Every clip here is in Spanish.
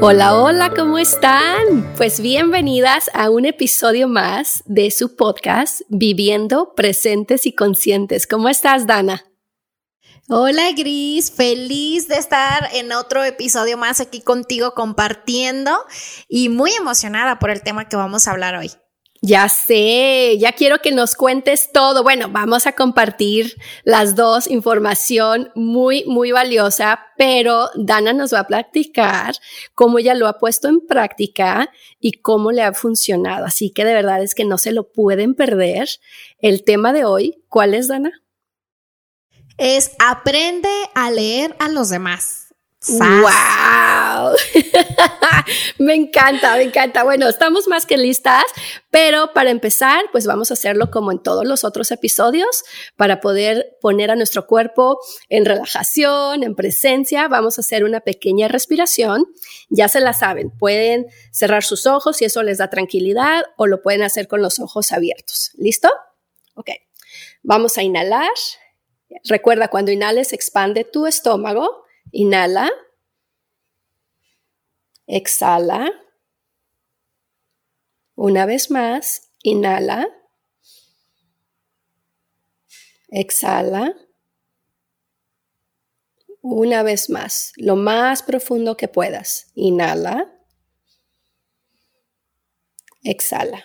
Hola, hola, ¿cómo están? Pues bienvenidas a un episodio más de su podcast Viviendo Presentes y Conscientes. ¿Cómo estás, Dana? Hola Gris, feliz de estar en otro episodio más aquí contigo compartiendo y muy emocionada por el tema que vamos a hablar hoy. Ya sé, ya quiero que nos cuentes todo. Bueno, vamos a compartir las dos información muy, muy valiosa, pero Dana nos va a platicar cómo ella lo ha puesto en práctica y cómo le ha funcionado. Así que de verdad es que no se lo pueden perder. El tema de hoy, ¿cuál es, Dana? Es aprende a leer a los demás. ¡Wow! me encanta, me encanta. Bueno, estamos más que listas, pero para empezar, pues vamos a hacerlo como en todos los otros episodios, para poder poner a nuestro cuerpo en relajación, en presencia. Vamos a hacer una pequeña respiración. Ya se la saben, pueden cerrar sus ojos si eso les da tranquilidad o lo pueden hacer con los ojos abiertos. ¿Listo? Ok. Vamos a inhalar. Recuerda, cuando inhales, expande tu estómago Inhala. Exhala. Una vez más, inhala. Exhala. Una vez más, lo más profundo que puedas. Inhala. Exhala.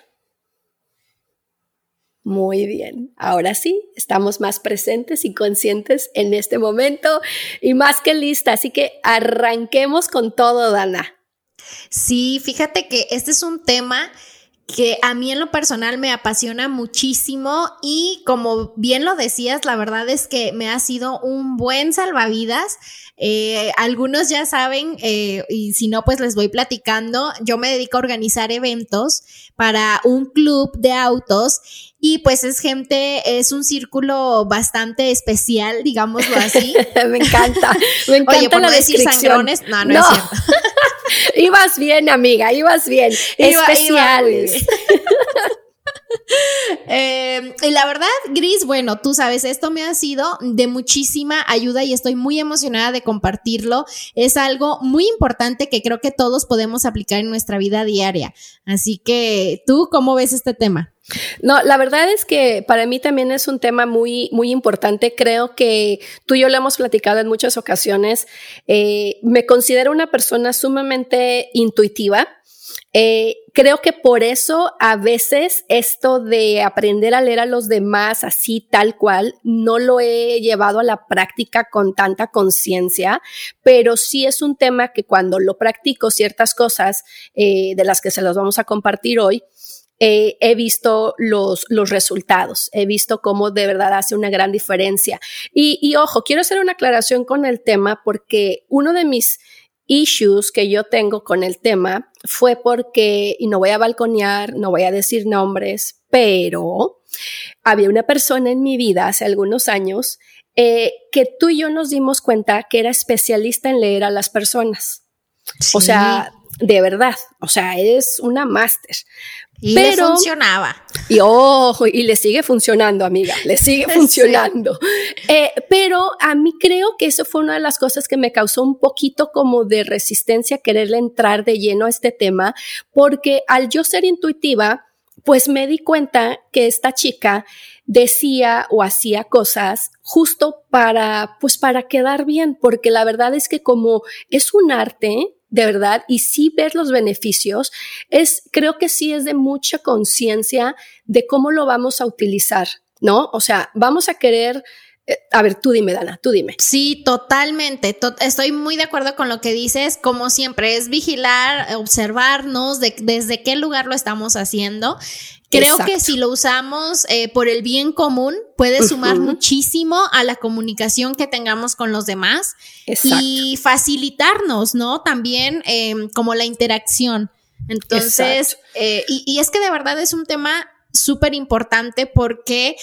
Muy bien, ahora sí, estamos más presentes y conscientes en este momento y más que lista, así que arranquemos con todo, Dana. Sí, fíjate que este es un tema que a mí en lo personal me apasiona muchísimo y como bien lo decías, la verdad es que me ha sido un buen salvavidas. Eh, algunos ya saben, eh, y si no, pues les voy platicando. Yo me dedico a organizar eventos para un club de autos y pues es gente, es un círculo bastante especial, digámoslo así. me encanta, me encanta Oye, por la no decir sangrones, no, no, es cierto. ibas bien, amiga, ibas bien. Especiales. Eh, y la verdad, Gris, bueno, tú sabes, esto me ha sido de muchísima ayuda y estoy muy emocionada de compartirlo. Es algo muy importante que creo que todos podemos aplicar en nuestra vida diaria. Así que, ¿tú cómo ves este tema? No, la verdad es que para mí también es un tema muy, muy importante. Creo que tú y yo lo hemos platicado en muchas ocasiones. Eh, me considero una persona sumamente intuitiva. Eh, creo que por eso a veces esto de aprender a leer a los demás así tal cual no lo he llevado a la práctica con tanta conciencia, pero sí es un tema que cuando lo practico ciertas cosas eh, de las que se los vamos a compartir hoy, eh, he visto los, los resultados, he visto cómo de verdad hace una gran diferencia. Y, y ojo, quiero hacer una aclaración con el tema porque uno de mis issues que yo tengo con el tema fue porque, y no voy a balconear, no voy a decir nombres, pero había una persona en mi vida hace algunos años eh, que tú y yo nos dimos cuenta que era especialista en leer a las personas. O sea, de verdad, o sea, es una máster. Y pero, le funcionaba. Y ojo, y le sigue funcionando, amiga, le sigue funcionando. Sí. Eh, pero a mí creo que eso fue una de las cosas que me causó un poquito como de resistencia quererle entrar de lleno a este tema, porque al yo ser intuitiva, pues me di cuenta que esta chica decía o hacía cosas justo para, pues para quedar bien, porque la verdad es que como es un arte, de verdad y sí ver los beneficios, es, creo que sí es de mucha conciencia de cómo lo vamos a utilizar, ¿no? O sea, vamos a querer a ver, tú dime, Dana, tú dime. Sí, totalmente. To estoy muy de acuerdo con lo que dices. Como siempre, es vigilar, observarnos de, desde qué lugar lo estamos haciendo. Creo Exacto. que si lo usamos eh, por el bien común, puede sumar uh -huh. muchísimo a la comunicación que tengamos con los demás Exacto. y facilitarnos, ¿no? También eh, como la interacción. Entonces, eh, y, y es que de verdad es un tema súper importante porque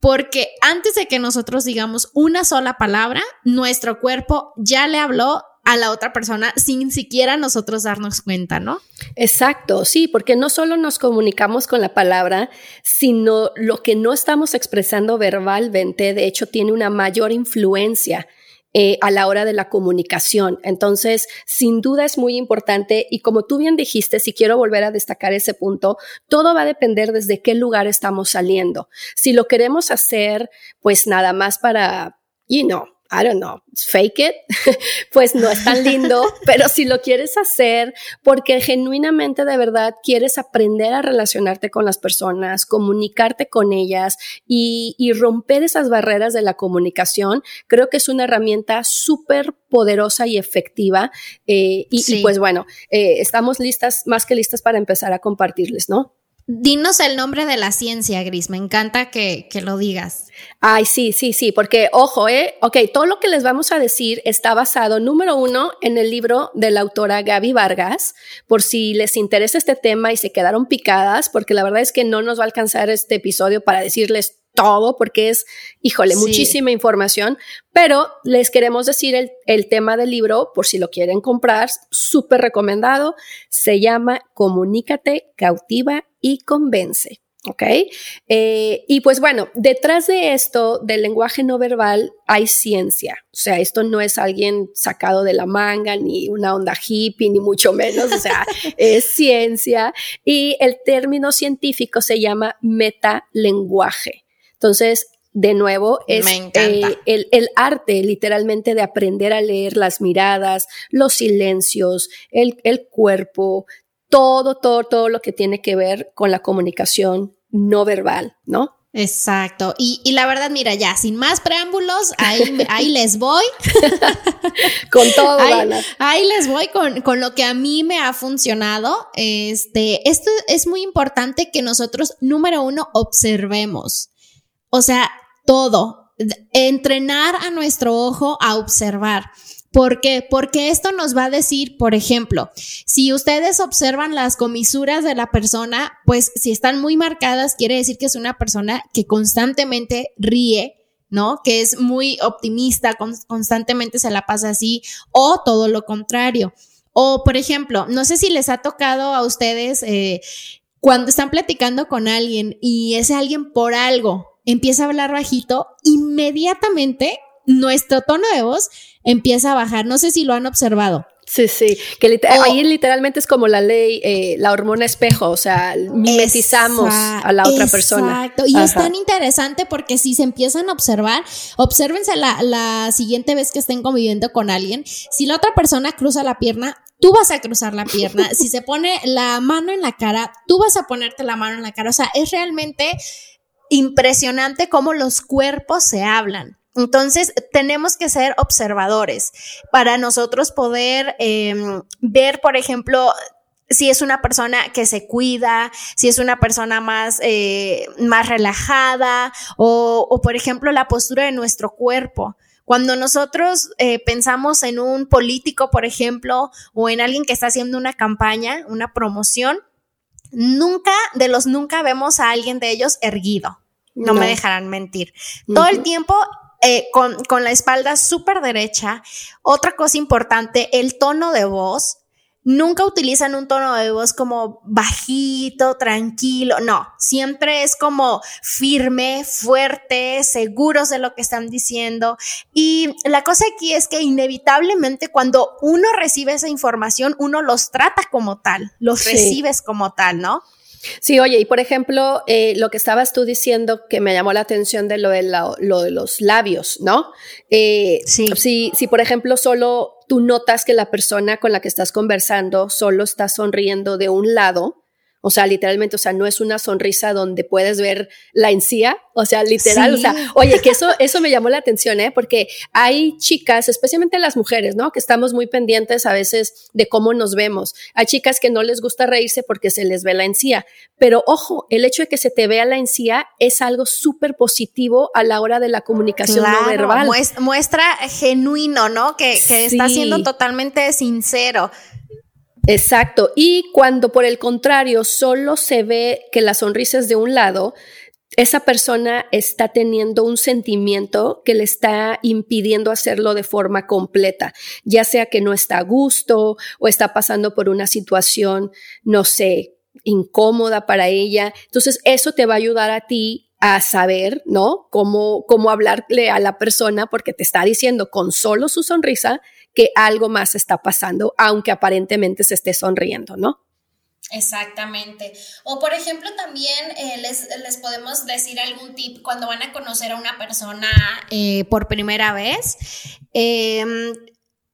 porque antes de que nosotros digamos una sola palabra, nuestro cuerpo ya le habló a la otra persona sin siquiera nosotros darnos cuenta, ¿no? Exacto, sí, porque no solo nos comunicamos con la palabra, sino lo que no estamos expresando verbalmente, de hecho, tiene una mayor influencia eh, a la hora de la comunicación. Entonces, sin duda es muy importante y como tú bien dijiste, si quiero volver a destacar ese punto, todo va a depender desde qué lugar estamos saliendo. Si lo queremos hacer, pues nada más para, you know, I don't know, fake it, pues no es tan lindo, pero si lo quieres hacer porque genuinamente de verdad quieres aprender a relacionarte con las personas, comunicarte con ellas y, romper esas barreras de la comunicación, creo que es una herramienta súper poderosa y efectiva. Eh, y, pues bueno, eh, estamos listas, más que listas para empezar a compartirles, ¿no? Dinos el nombre de la ciencia, Gris. Me encanta que, que, lo digas. Ay, sí, sí, sí, porque ojo, ¿eh? Ok, todo lo que les vamos a decir está basado, número uno, en el libro de la autora Gaby Vargas, por si les interesa este tema y se quedaron picadas, porque la verdad es que no nos va a alcanzar este episodio para decirles todo porque es, híjole, muchísima información, pero les queremos decir el, el, tema del libro, por si lo quieren comprar, súper recomendado, se llama Comunícate, cautiva y convence. ¿Ok? Eh, y pues bueno, detrás de esto, del lenguaje no verbal, hay ciencia. O sea, esto no es alguien sacado de la manga, ni una onda hippie, ni mucho menos. O sea, es ciencia. Y el término científico se llama metalenguaje. Entonces, de nuevo, es eh, el, arte literalmente de aprender a leer las miradas, los silencios, el, el cuerpo, todo, todo, todo lo que tiene que ver con la comunicación no verbal, ¿no? Exacto. Y, la verdad, mira, ya, sin más preámbulos, ahí, ahí les voy. con todo, ahí, ahí, les voy con, con, lo que a mí me ha funcionado. Este, esto es muy importante que nosotros, número uno, observemos. O sea, todo. Entrenar a nuestro ojo a observar. ¿Por qué? Porque esto nos va a decir, por ejemplo, si ustedes observan las comisuras de la persona, pues si están muy marcadas, quiere decir que es una persona que constantemente ríe, ¿no? Que es muy optimista, constantemente se la pasa así, o todo lo contrario. O, por ejemplo, no sé si les ha tocado a ustedes eh, cuando están platicando con alguien y ese alguien por algo empieza a hablar bajito, inmediatamente nuestro tono de voz empieza a bajar. No sé si lo han observado. Sí, sí, que ahí literalmente es como la ley, eh, la hormona espejo, o sea, mimetizamos a la otra persona. Exacto, y es tan interesante porque si se empiezan a observar, obsérvense la, la siguiente vez que estén conviviendo con alguien, si la otra persona cruza la pierna, tú vas a cruzar la pierna, si se pone la mano en la cara, tú vas a ponerte la mano en la cara, o sea, es realmente impresionante cómo los cuerpos se hablan. Entonces, tenemos que ser observadores para nosotros poder em, ver, por ejemplo, si es una persona que se cuida, si es una persona más, eh, más relajada o, por ejemplo, la postura de nuestro cuerpo. Cuando nosotros eh, pensamos en un político, por ejemplo, o en alguien que está haciendo una campaña, una promoción, nunca, de los nunca vemos a alguien de ellos erguido. No, me dejarán mentir. Todo el tiempo eh, con, con, la espalda súper derecha. Otra cosa importante, el tono de voz. Nunca utilizan un tono de voz como bajito, tranquilo. No, siempre es como firme, fuerte, seguros de lo que están diciendo. Y la cosa aquí es que inevitablemente cuando uno recibe esa información, uno los trata como tal, los recibes como tal, ¿no? Sí, oye, y por ejemplo, eh, lo que estabas tú diciendo que me llamó la atención de lo de, lo de los labios, ¿no? Eh, sí. Si, si, por ejemplo, solo tú notas que la persona con la que estás conversando solo está sonriendo de un lado, o sea, literalmente, o sea, no es una sonrisa donde puedes ver la encía, o sea, literal, o sea, oye, que eso, eso me llamó la atención, ¿eh? Porque hay chicas, especialmente las mujeres, ¿no? Que estamos muy pendientes a veces de cómo nos vemos. Hay chicas que no les gusta reírse porque se les ve la encía, pero ojo, el hecho de que se te vea la encía es algo súper positivo a la hora de la comunicación no verbal. Muestra, genuino, ¿no? Que, que está siendo totalmente sincero. Exacto. Y cuando por el contrario solo se ve que la sonrisa es de un lado, esa persona está teniendo un sentimiento que le está impidiendo hacerlo de forma completa, ya sea que no está a gusto o está pasando por una situación, no sé, incómoda para ella. Entonces, eso te va a ayudar a ti a saber, ¿no? Cómo, cómo hablarle a la persona porque te está diciendo con solo su sonrisa que algo más está pasando, aunque aparentemente se esté sonriendo, ¿no? Exactamente. O por ejemplo, también eh, les, podemos decir algún tip cuando van a conocer a una persona eh, por primera vez. Em,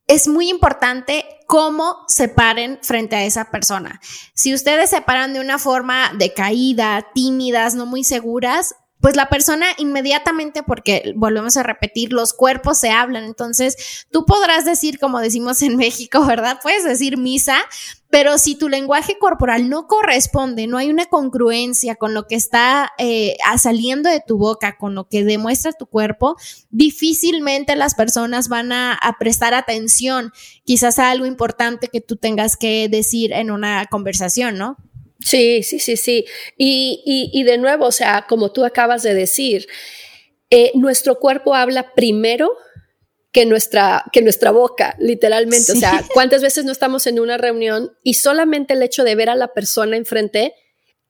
es muy importante cómo se paren frente a esa persona. Si ustedes se paran de una forma decaída, tímidas, no muy seguras, pues la persona inmediatamente, porque volvemos a repetir, los cuerpos se hablan, entonces tú podrás decir, como decimos en México, ¿verdad? Puedes decir misa, pero si tu lenguaje corporal no corresponde, no hay una congruencia con lo que está eh, saliendo de tu boca, con lo que demuestra tu cuerpo, difícilmente las personas van a, prestar atención quizás a algo importante que tú tengas que decir en una conversación, ¿no? Sí, sí, sí, sí. Y, y, de nuevo, o sea, como tú acabas de decir, eh, nuestro cuerpo habla primero que nuestra, que nuestra boca, literalmente. O sea, ¿cuántas veces no estamos en una reunión y solamente el hecho de ver a la persona enfrente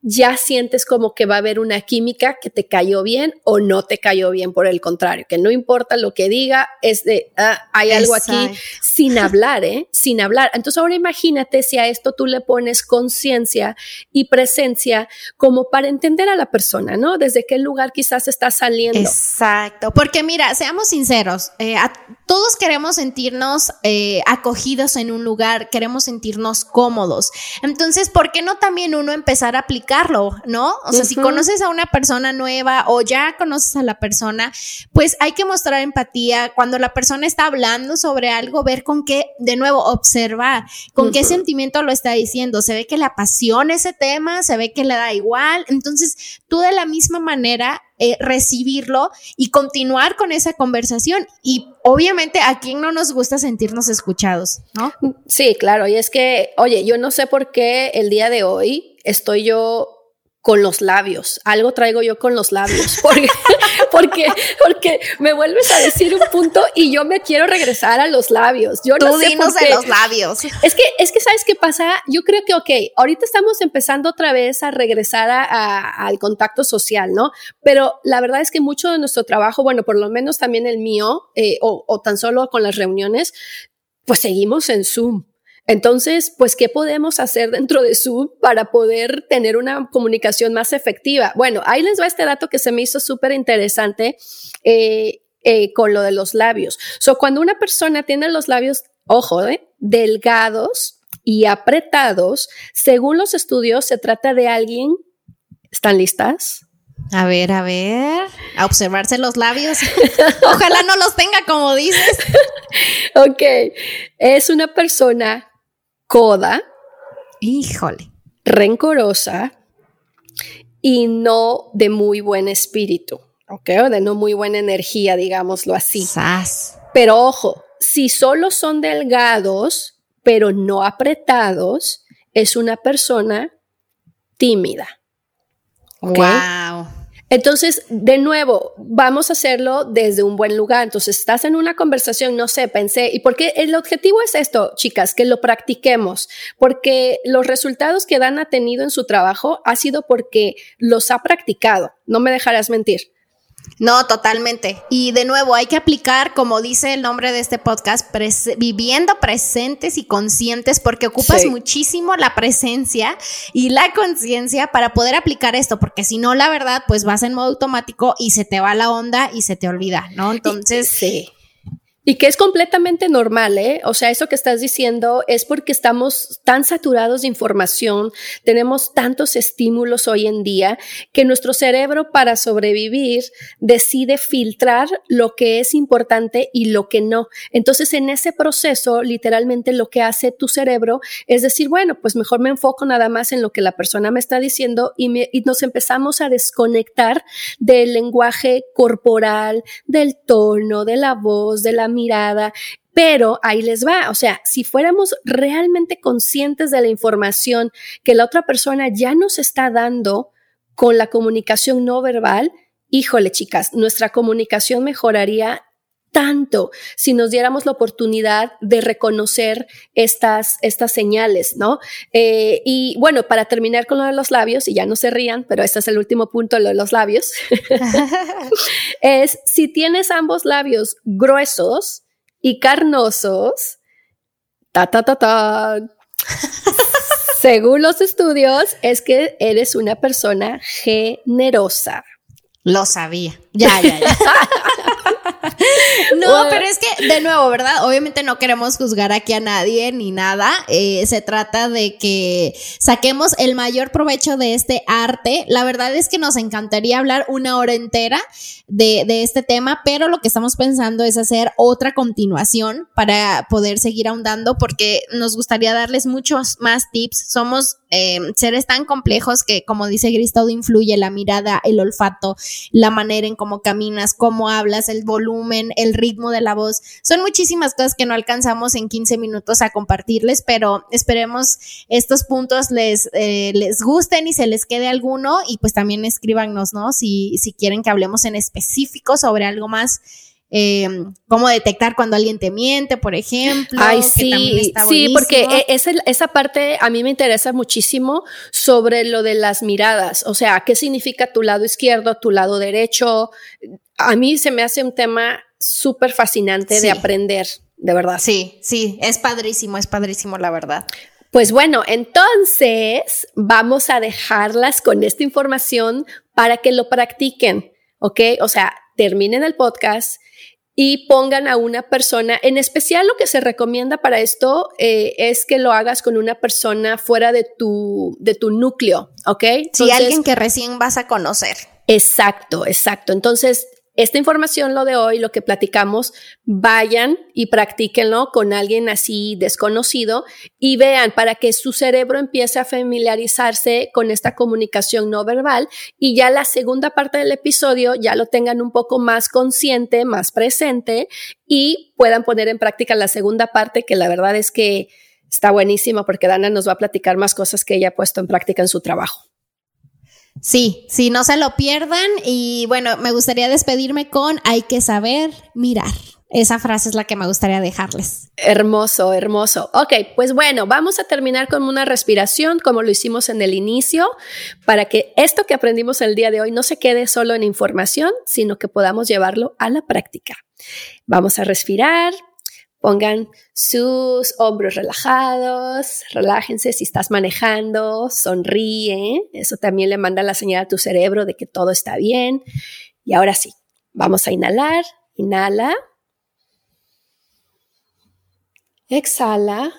ya sientes como que va a haber una química que te cayó bien o no te cayó bien, por el contrario, que no importa lo que diga, es de, ah, hay algo aquí sin hablar, ¿eh? Sin hablar. Entonces ahora imagínate si a esto tú le pones conciencia y presencia como para entender a la persona, ¿no? Desde qué lugar quizás está saliendo. Exacto, porque mira, seamos sinceros, eh, todos queremos sentirnos eh, acogidos en un lugar, queremos sentirnos cómodos. Entonces, ¿por qué no también uno empezar a no? O sea, si conoces a una persona nueva o ya conoces a la persona, pues hay que mostrar empatía. Cuando la persona está hablando sobre algo, ver con qué, de nuevo, observar con qué sentimiento lo está diciendo. Se ve que le apasiona ese tema, se ve que le da igual. Entonces, tú de la misma manera eh, recibirlo y continuar con esa conversación. Y obviamente a quién no nos gusta sentirnos escuchados, ¿no? Sí, claro. Y es que, oye, yo no sé por qué el día de hoy estoy yo con los labios. Algo traigo yo con los labios. Porque, porque, porque me vuelves a decir un punto y yo me quiero regresar a los labios. Yo no sé por qué. los labios. Es que, es que sabes qué pasa. Yo creo que, ok, ahorita estamos empezando otra vez a regresar a, al contacto social, ¿no? Pero la verdad es que mucho de nuestro trabajo, bueno, por lo menos también el mío, eh, o, o tan solo con las reuniones, pues seguimos en Zoom. Entonces, pues, ¿qué podemos hacer dentro de Zoom para poder tener una comunicación más efectiva? Bueno, ahí les va este dato que se me hizo súper interesante eh, eh, con lo de los labios. So, cuando una persona tiene los labios, ojo, eh, delgados y apretados, según los estudios, se trata de alguien, ¿están listas? A ver, a ver, a observarse los labios. Ojalá no los tenga como dices. ok, es una persona coda, híjole, rencorosa y no de muy buen espíritu, ¿ok? O de no muy buena energía, digámoslo así. Pero ojo, si solo son delgados, pero no apretados, es una persona tímida. Wow. Entonces, de nuevo, vamos a hacerlo desde un buen lugar. Entonces, estás en una conversación, no sé, pensé, y porque el objetivo es esto, chicas, que lo practiquemos, porque los resultados que Dan ha tenido en su trabajo ha sido porque los ha practicado. No me dejarás mentir. No, totalmente. Y de nuevo, hay que aplicar, como dice el nombre de este podcast, viviendo presentes y conscientes, porque ocupas muchísimo la presencia y la conciencia para poder aplicar esto, porque si no, la verdad, pues vas en modo automático y se te va la onda y se te olvida, ¿no? Entonces, sí. Y que es completamente normal, ¿eh? O sea, eso que estás diciendo es porque estamos tan saturados de información, tenemos tantos estímulos hoy en día, que nuestro cerebro para sobrevivir decide filtrar lo que es importante y lo que no. Entonces, en ese proceso, literalmente lo que hace tu cerebro es decir, bueno, pues mejor me enfoco nada más en lo que la persona me está diciendo y, y nos empezamos a desconectar del lenguaje corporal, del tono, de la voz, de la mirada, pero ahí les va, o sea, si fuéramos realmente conscientes de la información que la otra persona ya nos está dando con la comunicación no verbal, híjole chicas, nuestra comunicación mejoraría tanto si nos diéramos la oportunidad de reconocer estas, estas señales, ¿no? Eh, y bueno, para terminar con lo de los labios, y ya no se rían, pero este es el último punto, lo de los labios, es si tienes ambos labios gruesos y carnosos, ta, ta, ta, ta. Según los estudios, es que eres una persona generosa. Lo sabía. Ya, ya, ya. no, pero es que, de nuevo, ¿verdad? Obviamente no queremos juzgar aquí a nadie ni nada. Eh, se trata de que saquemos el mayor provecho de este arte. La verdad es que nos encantaría hablar una hora entera de, de este tema, pero lo que estamos pensando es hacer otra continuación para poder seguir ahondando porque nos gustaría darles muchos más tips. Somos eh, seres tan complejos que, como dice Gris, todo influye, la mirada, el olfato, la manera en cómo caminas, cómo hablas, el volumen, el ritmo de la voz. Son muchísimas cosas que no alcanzamos en 15 minutos a compartirles, pero esperemos estos puntos les, eh, les gusten y se les quede alguno y pues también escríbanos, ¿no? Si, si quieren que hablemos en específico sobre algo más eh, cómo detectar cuando alguien te miente, por ejemplo. Ay, sí, sí, porque e, esa, esa parte a mí me interesa muchísimo sobre lo de las miradas, o sea, qué significa tu lado izquierdo, tu lado derecho. A mí se me hace un tema súper fascinante de aprender, de verdad. Sí, sí, es padrísimo, es padrísimo, la verdad. Pues bueno, entonces vamos a dejarlas con esta información para que lo practiquen, ¿ok? O sea, terminen el podcast y pongan a una persona, en especial lo que se recomienda para esto eh, es que lo hagas con una persona fuera de tu, de tu núcleo, ¿ok? Si alguien que recién vas a conocer. Exacto, exacto. Entonces, esta información, lo de hoy, lo que platicamos, vayan y practíquenlo con alguien así desconocido y vean para que su cerebro empiece a familiarizarse con esta comunicación no verbal y ya la segunda parte del episodio ya lo tengan un poco más consciente, más presente y puedan poner en práctica la segunda parte que la verdad es que está buenísima porque Dana nos va a platicar más cosas que ella ha puesto en práctica en su trabajo. Sí, sí, no se lo pierdan. Y bueno, me gustaría despedirme con hay que saber mirar. Esa frase es la que me gustaría dejarles. Hermoso, hermoso. Ok, pues bueno, vamos a terminar con una respiración como lo hicimos en el inicio, para que esto que aprendimos el día de hoy no se quede solo en información, sino que podamos llevarlo a la práctica. Vamos a respirar Pongan sus hombros relajados, relájense si estás manejando, sonríe, eso también le manda la señal a tu cerebro de que todo está bien. Y ahora sí, vamos a inhalar, inhala, exhala,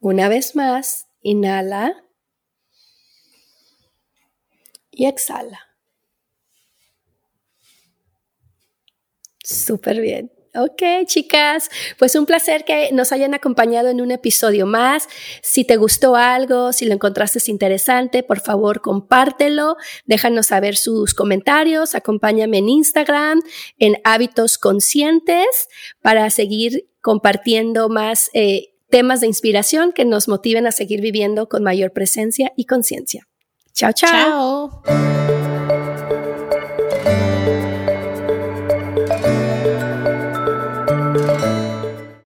una vez más, inhala y exhala. Súper bien. Ok, chicas, pues un placer que nos hayan acompañado en un episodio más. Si te gustó algo, si lo encontraste interesante, por favor compártelo, déjanos saber sus comentarios, acompáñame en Instagram, en hábitos conscientes, para seguir compartiendo más eh, temas de inspiración que nos motiven a seguir viviendo con mayor presencia y conciencia. chao. chao.